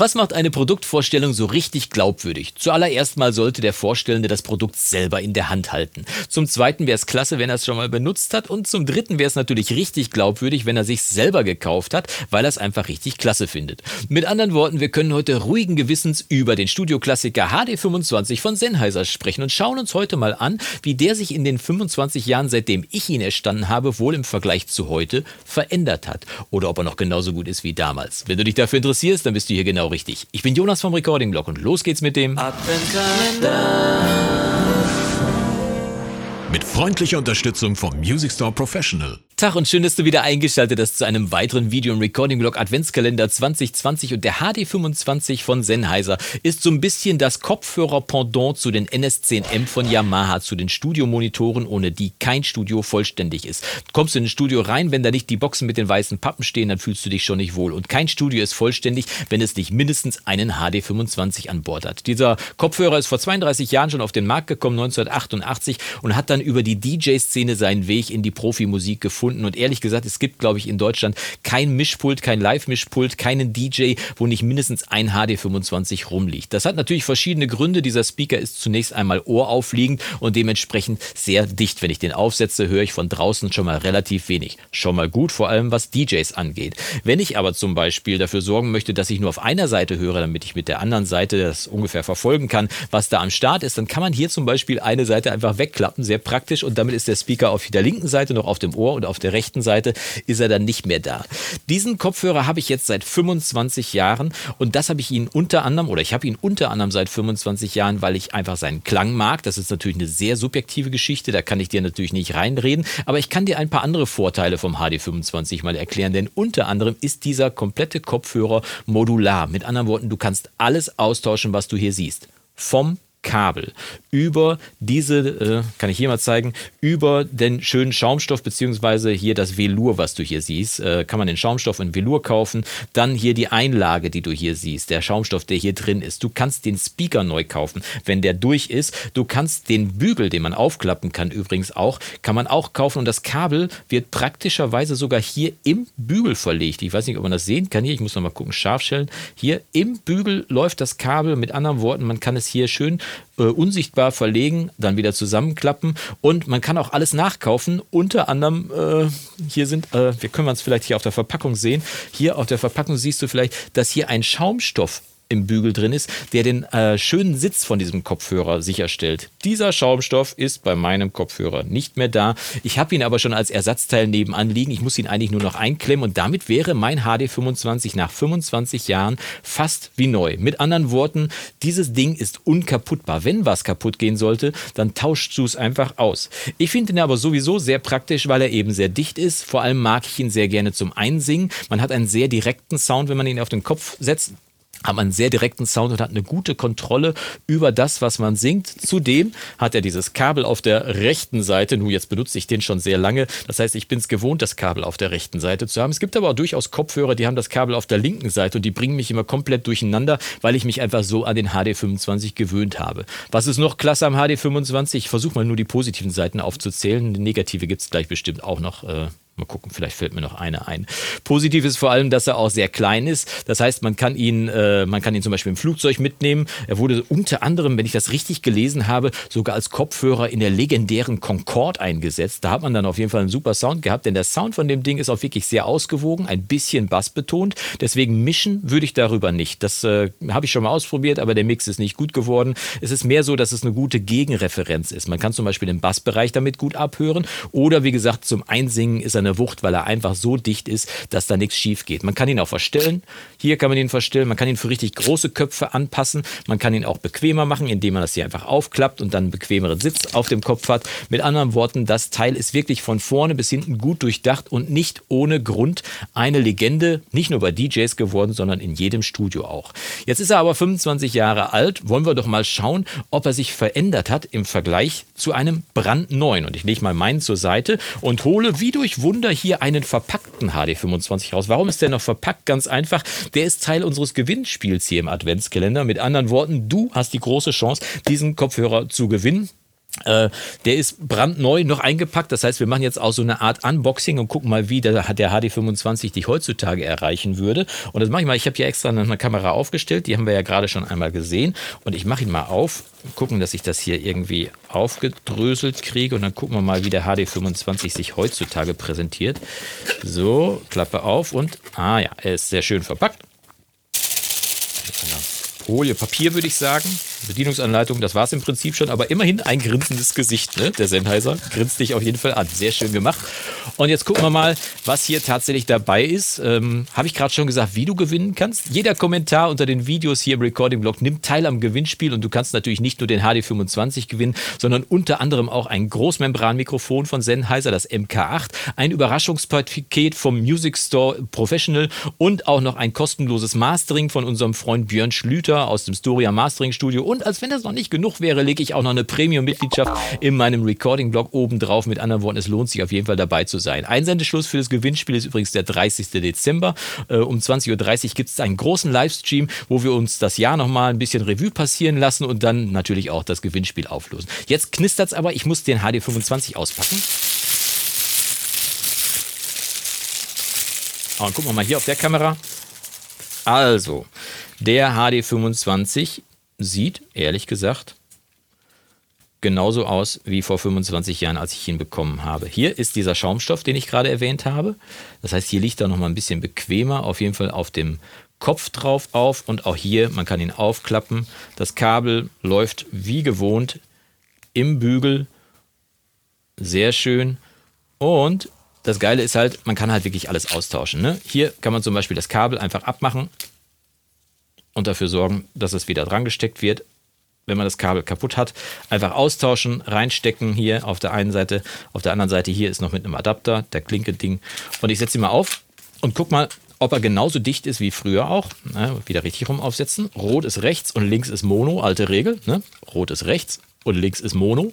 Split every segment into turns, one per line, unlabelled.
Was macht eine Produktvorstellung so richtig glaubwürdig? Zuallererst mal sollte der Vorstellende das Produkt selber in der Hand halten. Zum Zweiten wäre es klasse, wenn er es schon mal benutzt hat. Und zum Dritten wäre es natürlich richtig glaubwürdig, wenn er sich selber gekauft hat, weil er es einfach richtig klasse findet. Mit anderen Worten, wir können heute ruhigen Gewissens über den Studioklassiker HD25 von Sennheiser sprechen und schauen uns heute mal an, wie der sich in den 25 Jahren, seitdem ich ihn erstanden habe, wohl im Vergleich zu heute verändert hat. Oder ob er noch genauso gut ist wie damals. Wenn du dich dafür interessierst, dann bist du hier genau richtig. Ich bin Jonas vom Recording Blog und los geht's mit dem
Adventskalender. Mit freundlicher Unterstützung vom Music Store Professional.
Tag und schön, dass du wieder eingeschaltet hast zu einem weiteren Video im Recording Blog Adventskalender 2020 und der HD25 von Sennheiser ist so ein bisschen das Kopfhörer-Pendant zu den NS10M von Yamaha, zu den Studiomonitoren, ohne die kein Studio vollständig ist. Kommst du in ein Studio rein, wenn da nicht die Boxen mit den weißen Pappen stehen, dann fühlst du dich schon nicht wohl. Und kein Studio ist vollständig, wenn es nicht mindestens einen HD25 an Bord hat. Dieser Kopfhörer ist vor 32 Jahren schon auf den Markt gekommen, 1988, und hat dann über die DJ-Szene seinen Weg in die Profimusik gefunden gefunden. Und ehrlich gesagt, es gibt, glaube ich, in Deutschland kein Mischpult, kein Live-Mischpult, keinen DJ, wo nicht mindestens ein HD25 rumliegt. Das hat natürlich verschiedene Gründe. Dieser Speaker ist zunächst einmal ohraufliegend und dementsprechend sehr dicht. Wenn ich den aufsetze, höre ich von draußen schon mal relativ wenig. Schon mal gut, vor allem was DJs angeht. Wenn ich aber zum Beispiel dafür sorgen möchte, dass ich nur auf einer Seite höre, damit ich mit der anderen Seite das ungefähr verfolgen kann, was da am Start ist, dann kann man hier zum Beispiel eine Seite einfach wegklappen, sehr praktisch und damit ist der Speaker auf der linken Seite noch auf dem Ohr und auf auf der rechten Seite ist er dann nicht mehr da. Diesen Kopfhörer habe ich jetzt seit 25 Jahren und das habe ich ihn unter anderem, oder ich habe ihn unter anderem seit 25 Jahren, weil ich einfach seinen Klang mag. Das ist natürlich eine sehr subjektive Geschichte, da kann ich dir natürlich nicht reinreden, aber ich kann dir ein paar andere Vorteile vom HD25 mal erklären, denn unter anderem ist dieser komplette Kopfhörer modular. Mit anderen Worten, du kannst alles austauschen, was du hier siehst. Vom Kabel über diese, äh, kann ich hier mal zeigen, über den schönen Schaumstoff, beziehungsweise hier das Velour, was du hier siehst, äh, kann man den Schaumstoff in Velour kaufen. Dann hier die Einlage, die du hier siehst, der Schaumstoff, der hier drin ist. Du kannst den Speaker neu kaufen, wenn der durch ist. Du kannst den Bügel, den man aufklappen kann, übrigens auch, kann man auch kaufen. Und das Kabel wird praktischerweise sogar hier im Bügel verlegt. Ich weiß nicht, ob man das sehen kann hier. Ich muss noch mal gucken, scharf stellen. Hier im Bügel läuft das Kabel. Mit anderen Worten, man kann es hier schön äh, unsichtbar verlegen, dann wieder zusammenklappen und man kann auch alles nachkaufen. Unter anderem, äh, hier sind, äh, wir können es vielleicht hier auf der Verpackung sehen. Hier auf der Verpackung siehst du vielleicht, dass hier ein Schaumstoff im Bügel drin ist, der den äh, schönen Sitz von diesem Kopfhörer sicherstellt. Dieser Schaumstoff ist bei meinem Kopfhörer nicht mehr da. Ich habe ihn aber schon als Ersatzteil nebenan liegen. Ich muss ihn eigentlich nur noch einklemmen und damit wäre mein HD25 nach 25 Jahren fast wie neu. Mit anderen Worten, dieses Ding ist unkaputtbar. Wenn was kaputt gehen sollte, dann tauscht du es einfach aus. Ich finde ihn aber sowieso sehr praktisch, weil er eben sehr dicht ist. Vor allem mag ich ihn sehr gerne zum Einsingen. Man hat einen sehr direkten Sound, wenn man ihn auf den Kopf setzt hat man einen sehr direkten Sound und hat eine gute Kontrolle über das, was man singt. Zudem hat er dieses Kabel auf der rechten Seite. Nun, jetzt benutze ich den schon sehr lange. Das heißt, ich bin es gewohnt, das Kabel auf der rechten Seite zu haben. Es gibt aber auch durchaus Kopfhörer, die haben das Kabel auf der linken Seite und die bringen mich immer komplett durcheinander, weil ich mich einfach so an den HD25 gewöhnt habe. Was ist noch klasse am HD25? Ich versuche mal nur die positiven Seiten aufzuzählen. Die negative gibt es gleich bestimmt auch noch. Äh Mal gucken, vielleicht fällt mir noch eine ein. Positiv ist vor allem, dass er auch sehr klein ist. Das heißt, man kann ihn, äh, man kann ihn zum Beispiel im Flugzeug mitnehmen. Er wurde unter anderem, wenn ich das richtig gelesen habe, sogar als Kopfhörer in der legendären Concorde eingesetzt. Da hat man dann auf jeden Fall einen super Sound gehabt, denn der Sound von dem Ding ist auch wirklich sehr ausgewogen, ein bisschen bassbetont. Deswegen mischen würde ich darüber nicht. Das äh, habe ich schon mal ausprobiert, aber der Mix ist nicht gut geworden. Es ist mehr so, dass es eine gute Gegenreferenz ist. Man kann zum Beispiel den Bassbereich damit gut abhören oder wie gesagt, zum Einsingen ist er eine Wucht, weil er einfach so dicht ist, dass da nichts schief geht. Man kann ihn auch verstellen. Hier kann man ihn verstellen. Man kann ihn für richtig große Köpfe anpassen. Man kann ihn auch bequemer machen, indem man das hier einfach aufklappt und dann einen bequemeren Sitz auf dem Kopf hat. Mit anderen Worten, das Teil ist wirklich von vorne bis hinten gut durchdacht und nicht ohne Grund eine Legende, nicht nur bei DJs geworden, sondern in jedem Studio auch. Jetzt ist er aber 25 Jahre alt. Wollen wir doch mal schauen, ob er sich verändert hat im Vergleich zu einem brandneuen. Und ich lege mal meinen zur Seite und hole wie durch Wunder Wunder hier einen verpackten HD25 raus. Warum ist der noch verpackt? Ganz einfach. Der ist Teil unseres Gewinnspiels hier im Adventskalender. Mit anderen Worten, du hast die große Chance, diesen Kopfhörer zu gewinnen. Äh, der ist brandneu, noch eingepackt. Das heißt, wir machen jetzt auch so eine Art Unboxing und gucken mal, wie der, der HD25 dich heutzutage erreichen würde. Und das mache ich mal. Ich habe hier extra eine Kamera aufgestellt. Die haben wir ja gerade schon einmal gesehen. Und ich mache ihn mal auf. Gucken, dass ich das hier irgendwie aufgedröselt kriege. Und dann gucken wir mal, wie der HD25 sich heutzutage präsentiert. So, Klappe auf und, ah ja, er ist sehr schön verpackt. Folie Papier, würde ich sagen. Bedienungsanleitung, das war es im Prinzip schon, aber immerhin ein grinsendes Gesicht, ne? Der Sennheiser grinst dich auf jeden Fall an. Sehr schön gemacht. Und jetzt gucken wir mal, was hier tatsächlich dabei ist. Ähm, Habe ich gerade schon gesagt, wie du gewinnen kannst? Jeder Kommentar unter den Videos hier im Recording-Blog nimmt teil am Gewinnspiel und du kannst natürlich nicht nur den HD25 gewinnen, sondern unter anderem auch ein Großmembranmikrofon von Sennheiser, das MK8, ein Überraschungspaket vom Music Store Professional und auch noch ein kostenloses Mastering von unserem Freund Björn Schlüter aus dem Storia Mastering Studio und als wenn das noch nicht genug wäre, lege ich auch noch eine Premium-Mitgliedschaft in meinem Recording-Blog oben drauf. Mit anderen Worten, es lohnt sich auf jeden Fall dabei zu sein. Einsendeschluss für das Gewinnspiel ist übrigens der 30. Dezember. Äh, um 20.30 Uhr gibt es einen großen Livestream, wo wir uns das Jahr nochmal ein bisschen Revue passieren lassen und dann natürlich auch das Gewinnspiel auflösen. Jetzt knistert es aber, ich muss den HD25 auspacken. Oh, und gucken wir mal hier auf der Kamera. Also, der HD25 sieht, ehrlich gesagt, genauso aus wie vor 25 Jahren, als ich ihn bekommen habe. Hier ist dieser Schaumstoff, den ich gerade erwähnt habe. Das heißt, hier liegt er noch mal ein bisschen bequemer, auf jeden Fall auf dem Kopf drauf auf und auch hier, man kann ihn aufklappen. Das Kabel läuft wie gewohnt im Bügel. Sehr schön. Und das Geile ist halt, man kann halt wirklich alles austauschen. Ne? Hier kann man zum Beispiel das Kabel einfach abmachen, und dafür sorgen, dass es wieder dran gesteckt wird. Wenn man das Kabel kaputt hat, einfach austauschen, reinstecken hier auf der einen Seite. Auf der anderen Seite hier ist noch mit einem Adapter, der Klinke-Ding. Und ich setze ihn mal auf und guck mal, ob er genauso dicht ist wie früher auch. Na, wieder richtig rum aufsetzen. Rot ist rechts und links ist Mono, alte Regel. Ne? Rot ist rechts und links ist Mono.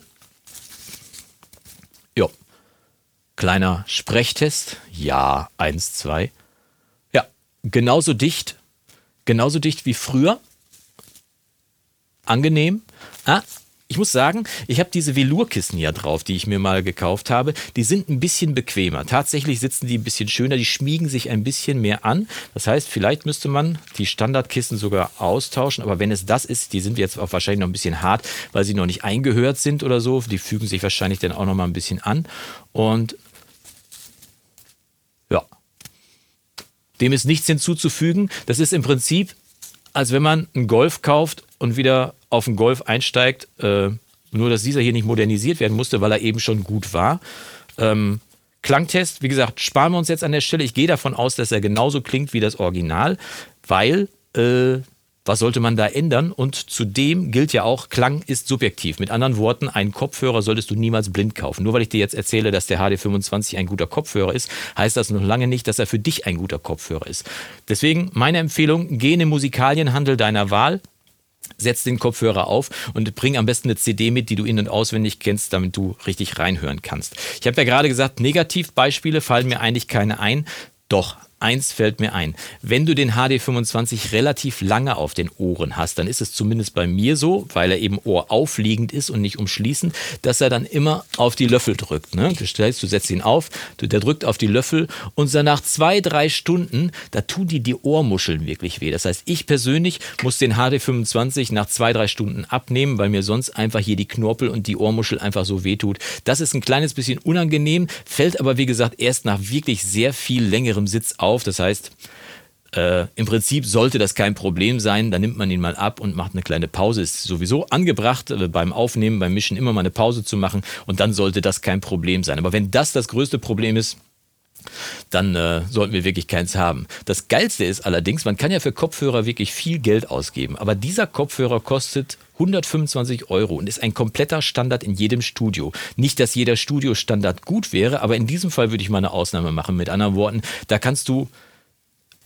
Ja. Kleiner Sprechtest. Ja, eins, zwei. Ja, genauso dicht genauso dicht wie früher. Angenehm. Ah, ich muss sagen, ich habe diese Velurkissen ja drauf, die ich mir mal gekauft habe. Die sind ein bisschen bequemer. Tatsächlich sitzen die ein bisschen schöner, die schmiegen sich ein bisschen mehr an. Das heißt, vielleicht müsste man die Standardkissen sogar austauschen. Aber wenn es das ist, die sind jetzt auch wahrscheinlich noch ein bisschen hart, weil sie noch nicht eingehört sind oder so. Die fügen sich wahrscheinlich dann auch noch mal ein bisschen an. Und ja, dem ist nichts hinzuzufügen. Das ist im Prinzip, als wenn man einen Golf kauft und wieder auf einen Golf einsteigt. Äh, nur, dass dieser hier nicht modernisiert werden musste, weil er eben schon gut war. Ähm, Klangtest, wie gesagt, sparen wir uns jetzt an der Stelle. Ich gehe davon aus, dass er genauso klingt wie das Original, weil äh, was sollte man da ändern? Und zudem gilt ja auch, Klang ist subjektiv. Mit anderen Worten, einen Kopfhörer solltest du niemals blind kaufen. Nur weil ich dir jetzt erzähle, dass der HD25 ein guter Kopfhörer ist, heißt das noch lange nicht, dass er für dich ein guter Kopfhörer ist. Deswegen meine Empfehlung, geh in den Musikalienhandel deiner Wahl, setz den Kopfhörer auf und bring am besten eine CD mit, die du in- und auswendig kennst, damit du richtig reinhören kannst. Ich habe ja gerade gesagt, Negativbeispiele fallen mir eigentlich keine ein. Doch, eins fällt mir ein. Wenn du den HD25 relativ lange auf den Ohren hast, dann ist es zumindest bei mir so, weil er eben ohraufliegend ist und nicht umschließend, dass er dann immer auf die Löffel drückt. Ne? Du stellst, du setzt ihn auf, du, der drückt auf die Löffel und dann nach zwei, drei Stunden, da tun die die Ohrmuscheln wirklich weh. Das heißt, ich persönlich muss den HD25 nach zwei, drei Stunden abnehmen, weil mir sonst einfach hier die Knorpel und die Ohrmuschel einfach so wehtut. Das ist ein kleines bisschen unangenehm, fällt aber wie gesagt erst nach wirklich sehr viel längerem Sitz auf auf. Das heißt, äh, im Prinzip sollte das kein Problem sein. Dann nimmt man ihn mal ab und macht eine kleine Pause. Ist sowieso angebracht, äh, beim Aufnehmen, beim Mischen immer mal eine Pause zu machen. Und dann sollte das kein Problem sein. Aber wenn das das größte Problem ist, dann äh, sollten wir wirklich keins haben. Das Geilste ist allerdings, man kann ja für Kopfhörer wirklich viel Geld ausgeben, aber dieser Kopfhörer kostet 125 Euro und ist ein kompletter Standard in jedem Studio. Nicht, dass jeder Studiostandard gut wäre, aber in diesem Fall würde ich mal eine Ausnahme machen. Mit anderen Worten, da kannst du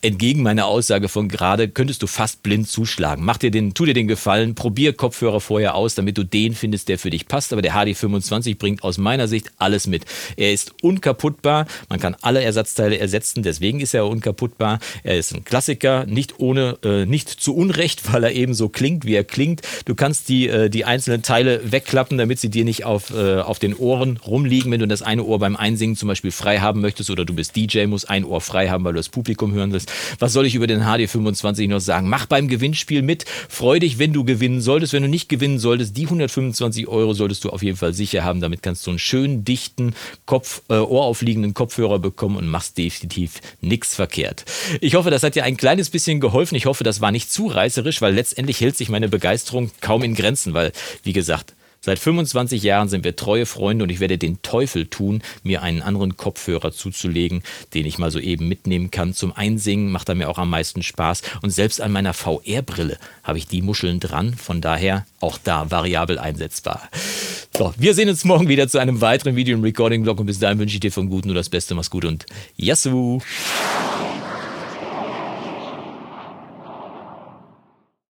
entgegen meiner Aussage von gerade, könntest du fast blind zuschlagen. Mach dir den, tu dir den Gefallen, probier Kopfhörer vorher aus, damit du den findest, der für dich passt. Aber der HD25 bringt aus meiner Sicht alles mit. Er ist unkaputtbar, man kann alle Ersatzteile ersetzen, deswegen ist er unkaputtbar. Er ist ein Klassiker, nicht ohne, äh, nicht zu Unrecht, weil er eben so klingt, wie er klingt. Du kannst die, äh, die einzelnen Teile wegklappen, damit sie dir nicht auf, äh, auf den Ohren rumliegen, wenn du das eine Ohr beim Einsingen zum Beispiel frei haben möchtest oder du bist DJ, musst ein Ohr frei haben, weil du das Publikum hören willst. Was soll ich über den HD25 noch sagen? Mach beim Gewinnspiel mit. Freu dich, wenn du gewinnen solltest. Wenn du nicht gewinnen solltest, die 125 Euro solltest du auf jeden Fall sicher haben. Damit kannst du einen schönen, dichten, Kopf, äh, ohraufliegenden Kopfhörer bekommen und machst definitiv nichts verkehrt. Ich hoffe, das hat dir ein kleines bisschen geholfen. Ich hoffe, das war nicht zu reißerisch, weil letztendlich hält sich meine Begeisterung kaum in Grenzen, weil, wie gesagt, Seit 25 Jahren sind wir treue Freunde und ich werde den Teufel tun, mir einen anderen Kopfhörer zuzulegen, den ich mal so eben mitnehmen kann. Zum Einsingen macht er mir auch am meisten Spaß. Und selbst an meiner VR-Brille habe ich die Muscheln dran. Von daher auch da variabel einsetzbar. So, wir sehen uns morgen wieder zu einem weiteren Video im Recording-Blog und bis dahin wünsche ich dir vom Guten nur das Beste. Mach's gut und Yassou!